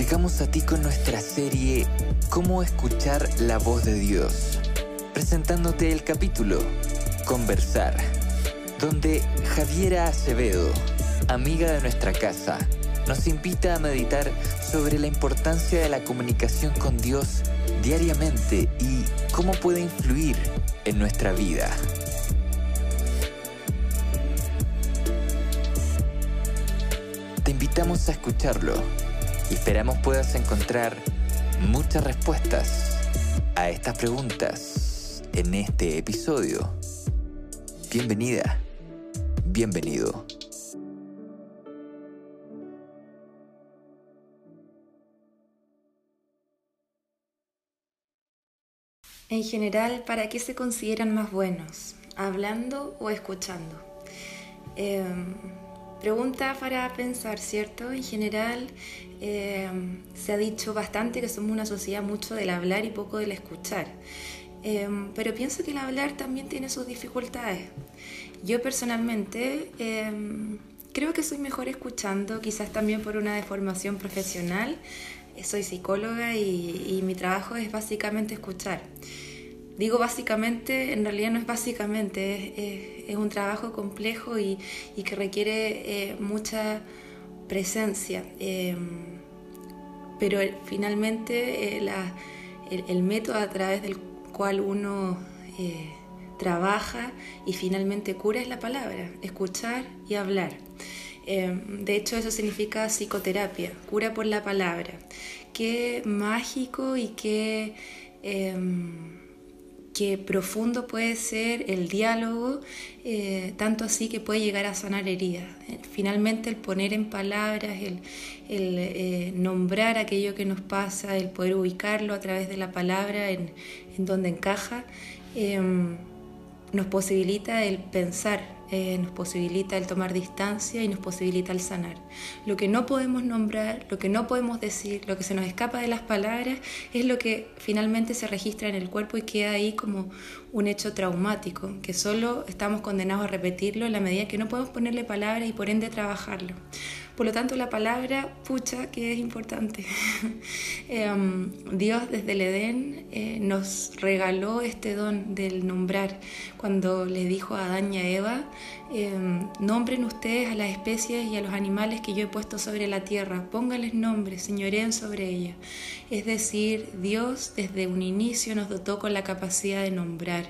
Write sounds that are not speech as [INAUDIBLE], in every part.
Llegamos a ti con nuestra serie Cómo escuchar la voz de Dios, presentándote el capítulo Conversar, donde Javiera Acevedo, amiga de nuestra casa, nos invita a meditar sobre la importancia de la comunicación con Dios diariamente y cómo puede influir en nuestra vida. Te invitamos a escucharlo esperamos puedas encontrar muchas respuestas a estas preguntas en este episodio. Bienvenida, bienvenido. En general, ¿para qué se consideran más buenos? ¿Hablando o escuchando? Em, pregunta para pensar, ¿cierto? En general, em, se ha dicho bastante que somos una sociedad mucho del hablar y poco del escuchar. Em, pero pienso que el hablar también tiene sus dificultades. Yo personalmente creo que soy mejor escuchando, quizás también por una deformación profesional, soy psicóloga y, mi trabajo es básicamente escuchar. Digo básicamente, en realidad no es básicamente, es, un trabajo complejo y, que requiere eh, mucha presencia. Eh, pero finalmente eh, el, método a través del cual uno trabaja y finalmente cura es la palabra, escuchar y hablar. Em, de hecho, eso significa psicoterapia, cura por la palabra. Qué mágico y qué, em, qué profundo puede ser el diálogo, eh, tanto así que puede llegar a sanar heridas. Eh, finalmente, el poner en palabras, el, eh, nombrar aquello que nos pasa, el poder ubicarlo a través de la palabra en, en donde encaja, em, nos posibilita el pensar eh, nos posibilita el tomar distancia y nos posibilita el sanar. Lo que no podemos nombrar, lo que no podemos decir, lo que se nos escapa de las palabras, es lo que finalmente se registra en el cuerpo y queda ahí como un hecho traumático, que solo estamos condenados a repetirlo en la medida que no podemos ponerle palabras y por ende trabajarlo. Por lo tanto, la palabra pucha, que es importante. [LAUGHS] Em, Dios desde el Edén eh, nos regaló este don del nombrar. Cuando le dijo a Adán y a Eva, em, nombren ustedes a las especies y a los animales que yo he puesto sobre la tierra, pónganles nombres, señoreen sobre ellas. Es decir, Dios desde un inicio nos dotó con la capacidad de nombrar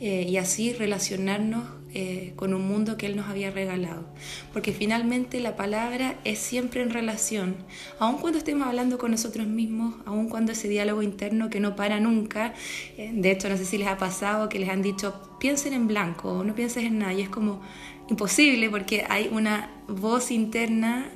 eh, y así relacionarnos eh, con un mundo que Él nos había regalado. Porque finalmente la palabra es siempre en relación, aun cuando estemos hablando con nosotros mismos, aun cuando ese diálogo interno que no para nunca, eh, de hecho no sé si les ha pasado que les han dicho piensen en blanco, no pienses en nada, y es como imposible porque hay una voz interna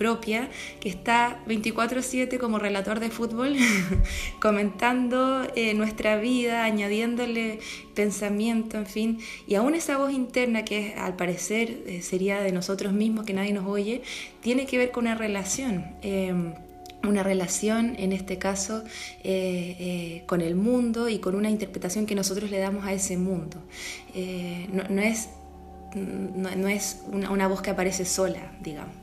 propia, que está 24/7 como relator de fútbol, [LAUGHS] comentando eh, nuestra vida, añadiéndole pensamiento, en fin, y aún esa voz interna que al parecer eh, sería de nosotros mismos, que nadie nos oye, tiene que ver con una relación. Una relación, en este caso, eh, con el mundo y con una interpretación que nosotros le damos a ese mundo. no, es no, es una, voz que aparece sola, digamos.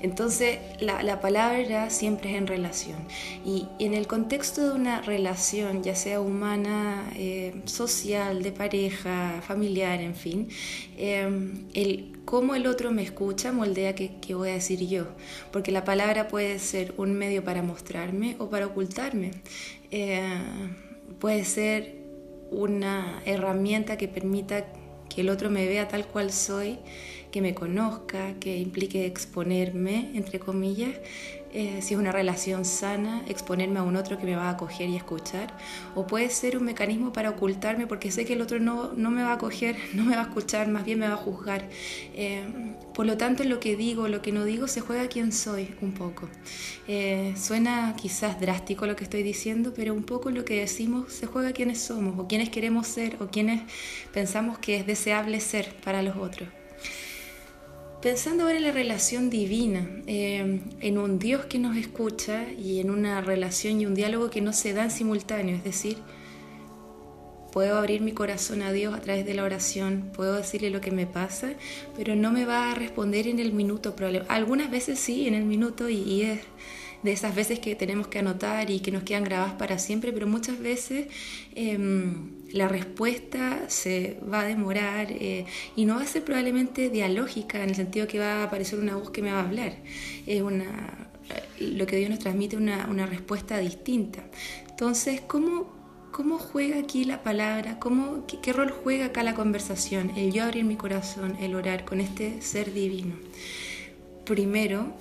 Entonces, la, palabra siempre es en relación. Y en el contexto de una relación, ya sea humana, eh, social, de pareja, familiar, en fin, eh, el cómo el otro me escucha moldea qué, qué voy a decir yo. Porque la palabra puede ser un medio para mostrarme o para ocultarme. Eh, puede ser una herramienta que permita que el otro me vea tal cual soy, que me conozca, que implique exponerme, entre comillas, eh, si es una relación sana, exponerme a un otro que me va a acoger y escuchar, o puede ser un mecanismo para ocultarme porque sé que el otro no, no me va a acoger, [LAUGHS] no me va a escuchar, más bien me va a juzgar. Eh, por lo tanto, lo que digo, lo que no digo, se juega quién soy un poco. Eh, suena quizás drástico lo que estoy diciendo, pero un poco lo que decimos se juega quiénes somos, o quiénes queremos ser, o quiénes pensamos que es deseable ser para los otros. Pensando ahora en la relación divina, eh, en un Dios que nos escucha y en una relación y un diálogo que no se dan simultáneo, es decir, puedo abrir mi corazón a Dios a través de la oración, puedo decirle lo que me pasa, pero no me va a responder en el minuto. Algunas veces sí, en el minuto, y, es de esas veces que tenemos que anotar y que nos quedan grabadas para siempre, pero muchas veces... Em, la respuesta se va a demorar eh, y no va a ser probablemente dialógica en el sentido que va a aparecer una voz que me va a hablar. Es una, lo que Dios nos transmite una, una respuesta distinta. Entonces, ¿cómo, ¿cómo juega aquí la palabra? ¿Cómo, qué, qué, rol juega acá la conversación? El yo abrir mi corazón, el orar con este ser divino. Primero,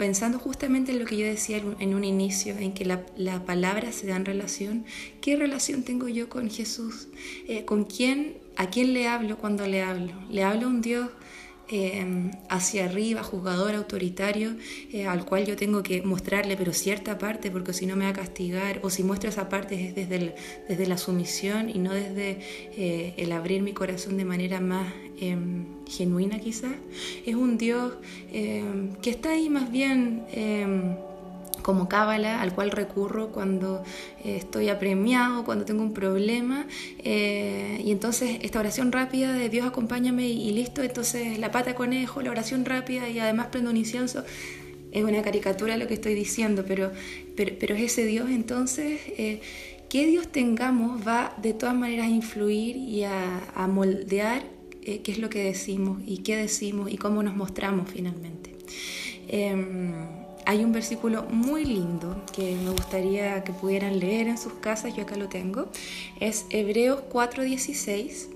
pensando justamente en lo que yo decía en un inicio, en que la, palabra se da en relación, ¿qué relación tengo yo con Jesús? Eh, ¿Con quién, a quién le hablo cuando le hablo? ¿Le hablo a un Dios Em, hacia arriba, juzgador, autoritario, eh, al cual yo tengo que mostrarle, pero cierta parte, porque si no me va a castigar, o si muestro esa parte es desde, desde la sumisión y no desde eh, el abrir mi corazón de manera más em, genuina quizás. Es un Dios em, que está ahí más bien como cábala al cual recurro cuando eh, estoy apremiado, cuando tengo un problema. Eh, y entonces esta oración rápida de Dios acompáñame y, listo, entonces la pata conejo, la oración rápida y además prendo un incienso. Es una caricatura lo que estoy diciendo, pero, pero, es ese Dios entonces. Eh, que Dios tengamos va de todas maneras a influir y a, a moldear qué es lo que decimos y qué decimos y cómo nos mostramos finalmente. Hay un versículo muy lindo que me gustaría que pudieran leer en sus casas, yo acá lo tengo. Es Hebreos 4:16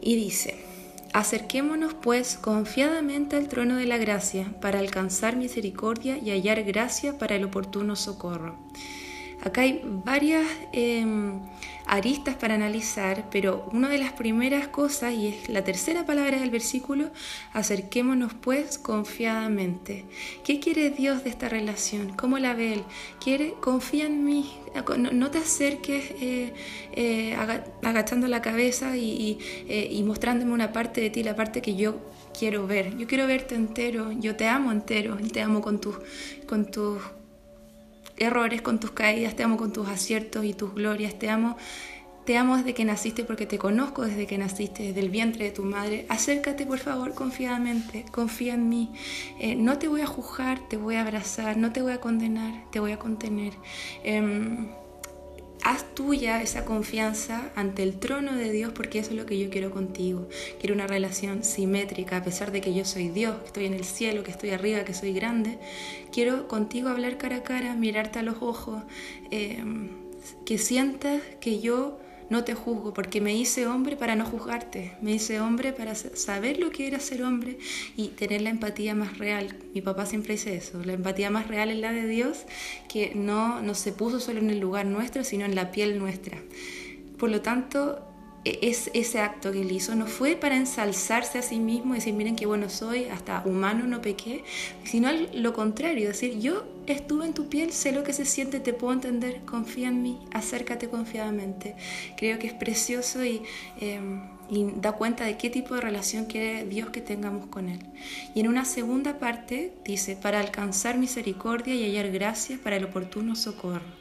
y dice, Acerquémonos pues confiadamente al trono de la gracia para alcanzar misericordia y hallar gracia para el oportuno socorro. Acá hay varias em, aristas para analizar, pero una de las primeras cosas, y es la tercera palabra del versículo, acerquémonos pues confiadamente. ¿Qué quiere Dios de esta relación? ¿Cómo la ve Él? Quiere, confía en mí, no, te acerques eh, eh, agachando la cabeza y, eh, y mostrándome una parte de ti, la parte que yo quiero ver. Yo quiero verte entero, yo te amo entero, te amo con tus, con tus errores, con tus caídas, te amo con tus aciertos y tus glorias, te amo, te amo desde que naciste porque te conozco desde que naciste, desde el vientre de tu madre. Acércate por favor confiadamente, confía en mí. Eh, no te voy a juzgar, te voy a abrazar, no te voy a condenar, te voy a contener. Em, haz tuya esa confianza ante el trono de Dios porque eso es lo que yo quiero contigo. Quiero una relación simétrica, a pesar de que yo soy Dios, que estoy en el cielo, que estoy arriba, que soy grande. Quiero contigo hablar cara a cara, mirarte a los ojos, eh, que sientas que yo no te juzgo, porque me hice hombre para no juzgarte, me hice hombre para saber lo que era ser hombre y tener la empatía más real. Mi papá siempre dice eso, la empatía más real es la de Dios, que no, no se puso solo en el lugar nuestro, sino en la piel nuestra. Por lo tanto, es, ese acto que él hizo no fue para ensalzarse a sí mismo y decir, miren qué bueno soy, hasta humano no pequé, sino lo contrario, decir, yo estuve en tu piel, sé lo que se siente, te puedo entender, confía en mí, acércate confiadamente. Creo que es precioso y, em, da cuenta de qué tipo de relación quiere Dios que tengamos con Él. Y en una segunda parte dice, para alcanzar misericordia y hallar gracia para el oportuno socorro.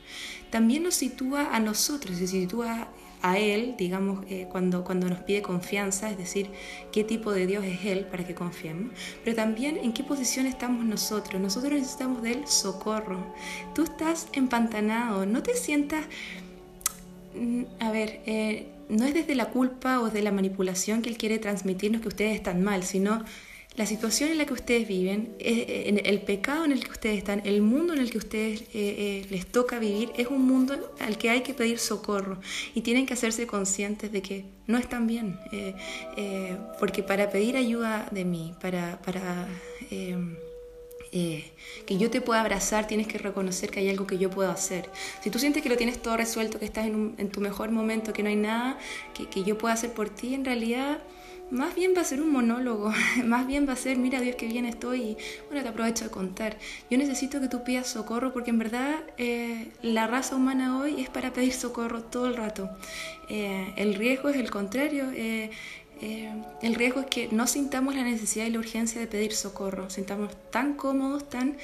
También nos sitúa a nosotros, se sitúa a Él, digamos, eh, cuando, cuando nos pide confianza, es decir, qué tipo de Dios es Él para que confiemos, pero también en qué posición estamos nosotros. Nosotros necesitamos de Él socorro. Tú estás empantanado, no te sientas, mm, a ver, eh, no es desde la culpa o desde la manipulación que Él quiere transmitirnos que ustedes están mal, sino la situación en la que ustedes viven, eh, el pecado en el que ustedes están, el mundo en el que ustedes eh, les toca vivir, es un mundo al que hay que pedir socorro y tienen que hacerse conscientes de que no están bien. porque para pedir ayuda de mí, para, para eh, que yo te pueda abrazar, tienes que reconocer que hay algo que yo puedo hacer. Si tú sientes que lo tienes todo resuelto, que estás en, tu mejor momento, que no hay nada que, que, yo pueda hacer por ti, en realidad más bien va a ser un monólogo, [LAUGHS] más bien va a ser, mira Dios, qué bien estoy y bueno, te aprovecho de contar. Yo necesito que tú pidas socorro porque en verdad eh, la raza humana hoy es para pedir socorro todo el rato. Eh, el riesgo es el contrario. Eh, el riesgo es que no sintamos la necesidad y la urgencia de pedir socorro, sintamos tan cómodos, tan eh,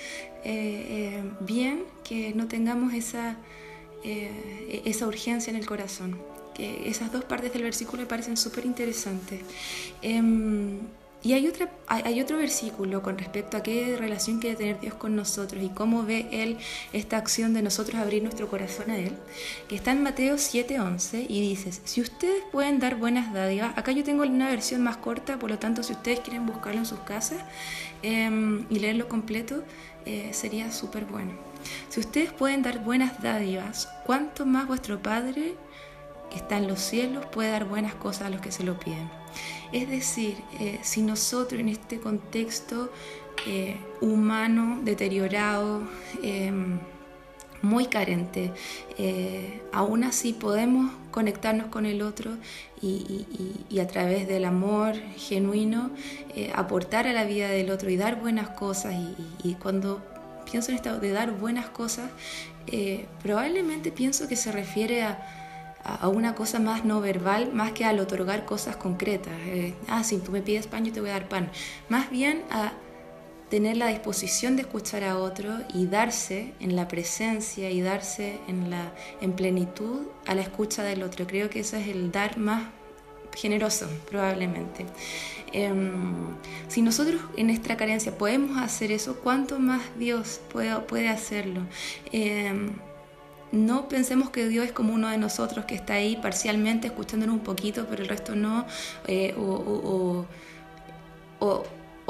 eh, bien, que no tengamos esa, esa urgencia en el corazón. Que esas dos partes del versículo me parecen súper interesantes. Em, y hay, otra, hay otro versículo con respecto a qué relación quiere tener Dios con nosotros y cómo ve Él esta acción de nosotros abrir nuestro corazón a Él, que está en Mateo 7:11 y dice, si ustedes pueden dar buenas dádivas, acá yo tengo una versión más corta, por lo tanto si ustedes quieren buscarlo en sus casas em, y leerlo completo, eh, sería súper bueno. Si ustedes pueden dar buenas dádivas, ¿cuánto más vuestro Padre que está en los cielos puede dar buenas cosas a los que se lo piden? Es decir, eh, si nosotros en este contexto eh, humano, deteriorado, em, muy carente, eh, aún así podemos conectarnos con el otro y, a través del amor genuino aportar a la vida del otro y dar buenas cosas. Y, cuando pienso en esto de dar buenas cosas, probablemente pienso que se refiere a a una cosa más no verbal, más que al otorgar cosas concretas. Eh, ah, si tú me pides pan, yo te voy a dar pan. Más bien a tener la disposición de escuchar a otro y darse en la presencia y darse en, la, en plenitud a la escucha del otro. Creo que eso es el dar más generoso, probablemente. Em, si nosotros en nuestra carencia podemos hacer eso, ¿cuánto más Dios puede, puede hacerlo? Em, no pensemos que Dios es como uno de nosotros que está ahí parcialmente escuchándonos un poquito, pero el resto no, eh, o, o,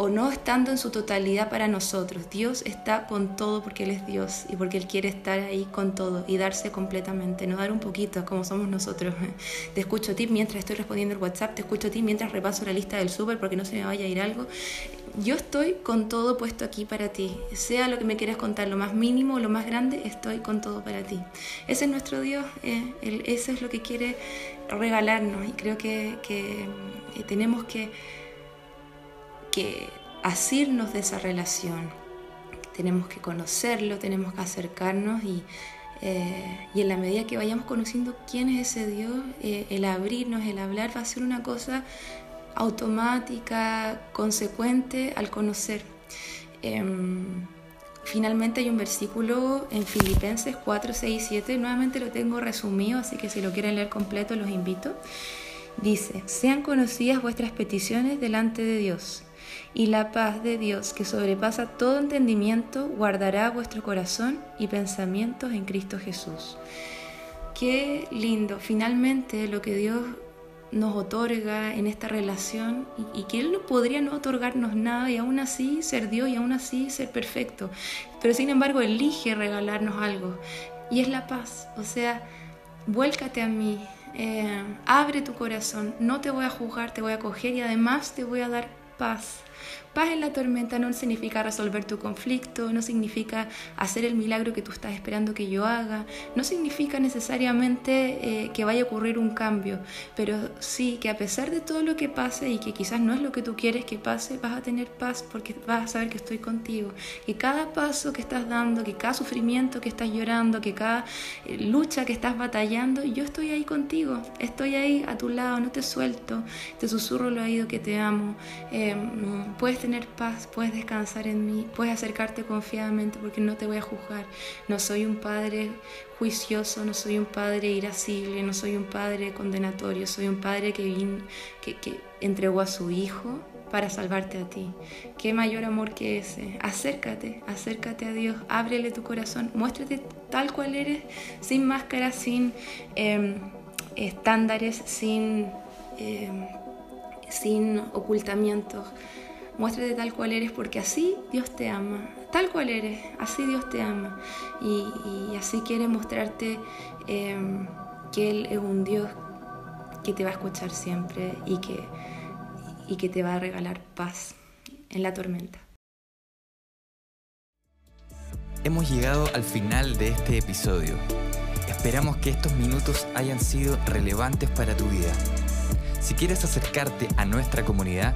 no estando en su totalidad para nosotros. Dios está con todo porque Él es Dios y porque Él quiere estar ahí con todo y darse completamente, no dar un poquito como somos nosotros. [LAUGHS] Te escucho a ti mientras estoy respondiendo el WhatsApp, te escucho a ti mientras repaso la lista del súper porque no se me vaya a ir algo yo estoy con todo puesto aquí para ti. Sea lo que me quieras contar, lo más mínimo o lo más grande, estoy con todo para ti. Ese es nuestro Dios, eh, eso es lo que quiere regalarnos y creo que, eh, tenemos que, que asirnos de esa relación. Tenemos que conocerlo, tenemos que acercarnos y, eh, y en la medida que vayamos conociendo quién es ese Dios, el abrirnos, el hablar va a ser una cosa automática, consecuente al conocer. Em, finalmente hay un versículo en Filipenses 4, 6 y 7, nuevamente lo tengo resumido, así que si lo quieren leer completo los invito. Dice, sean conocidas vuestras peticiones delante de Dios, y la paz de Dios, que sobrepasa todo entendimiento, guardará vuestro corazón y pensamientos en Cristo Jesús. Qué lindo, finalmente lo que Dios nos otorga en esta relación y, que Él no podría no otorgarnos nada y aún así ser Dios y aún así ser perfecto. Pero sin embargo elige regalarnos algo y es la paz. O sea, vuélcate a mí, eh, abre tu corazón, no te voy a juzgar, te voy a coger y además te voy a dar paz. Paz en la tormenta no significa resolver tu conflicto, no significa hacer el milagro que tú estás esperando que yo haga, no significa necesariamente eh, que vaya a ocurrir un cambio, pero sí que a pesar de todo lo que pase y que quizás no es lo que tú quieres que pase, vas a tener paz porque vas a saber que estoy contigo. Que cada paso que estás dando, que cada sufrimiento que estás llorando, que cada eh, lucha que estás batallando, yo estoy ahí contigo, estoy ahí a tu lado, no te suelto, te susurro lo oído que te amo. Eh, puedes tener paz, puedes descansar en mí, puedes acercarte confiadamente porque no te voy a juzgar. No soy un padre juicioso, no soy un padre irascible, no soy un padre condenatorio, soy un padre que, que, que entregó a su hijo para salvarte a ti. Qué mayor amor que ese. Acércate, acércate a Dios, ábrele tu corazón, muéstrate tal cual eres, sin máscaras, sin em, estándares, sin, em, sin ocultamientos muéstrate tal cual eres porque así Dios te ama, tal cual eres, así Dios te ama. Y, así quiere mostrarte em, que Él es un Dios que te va a escuchar siempre y que, y que te va a regalar paz en la tormenta. Hemos llegado al final de este episodio. Esperamos que estos minutos hayan sido relevantes para tu vida. Si quieres acercarte a nuestra comunidad,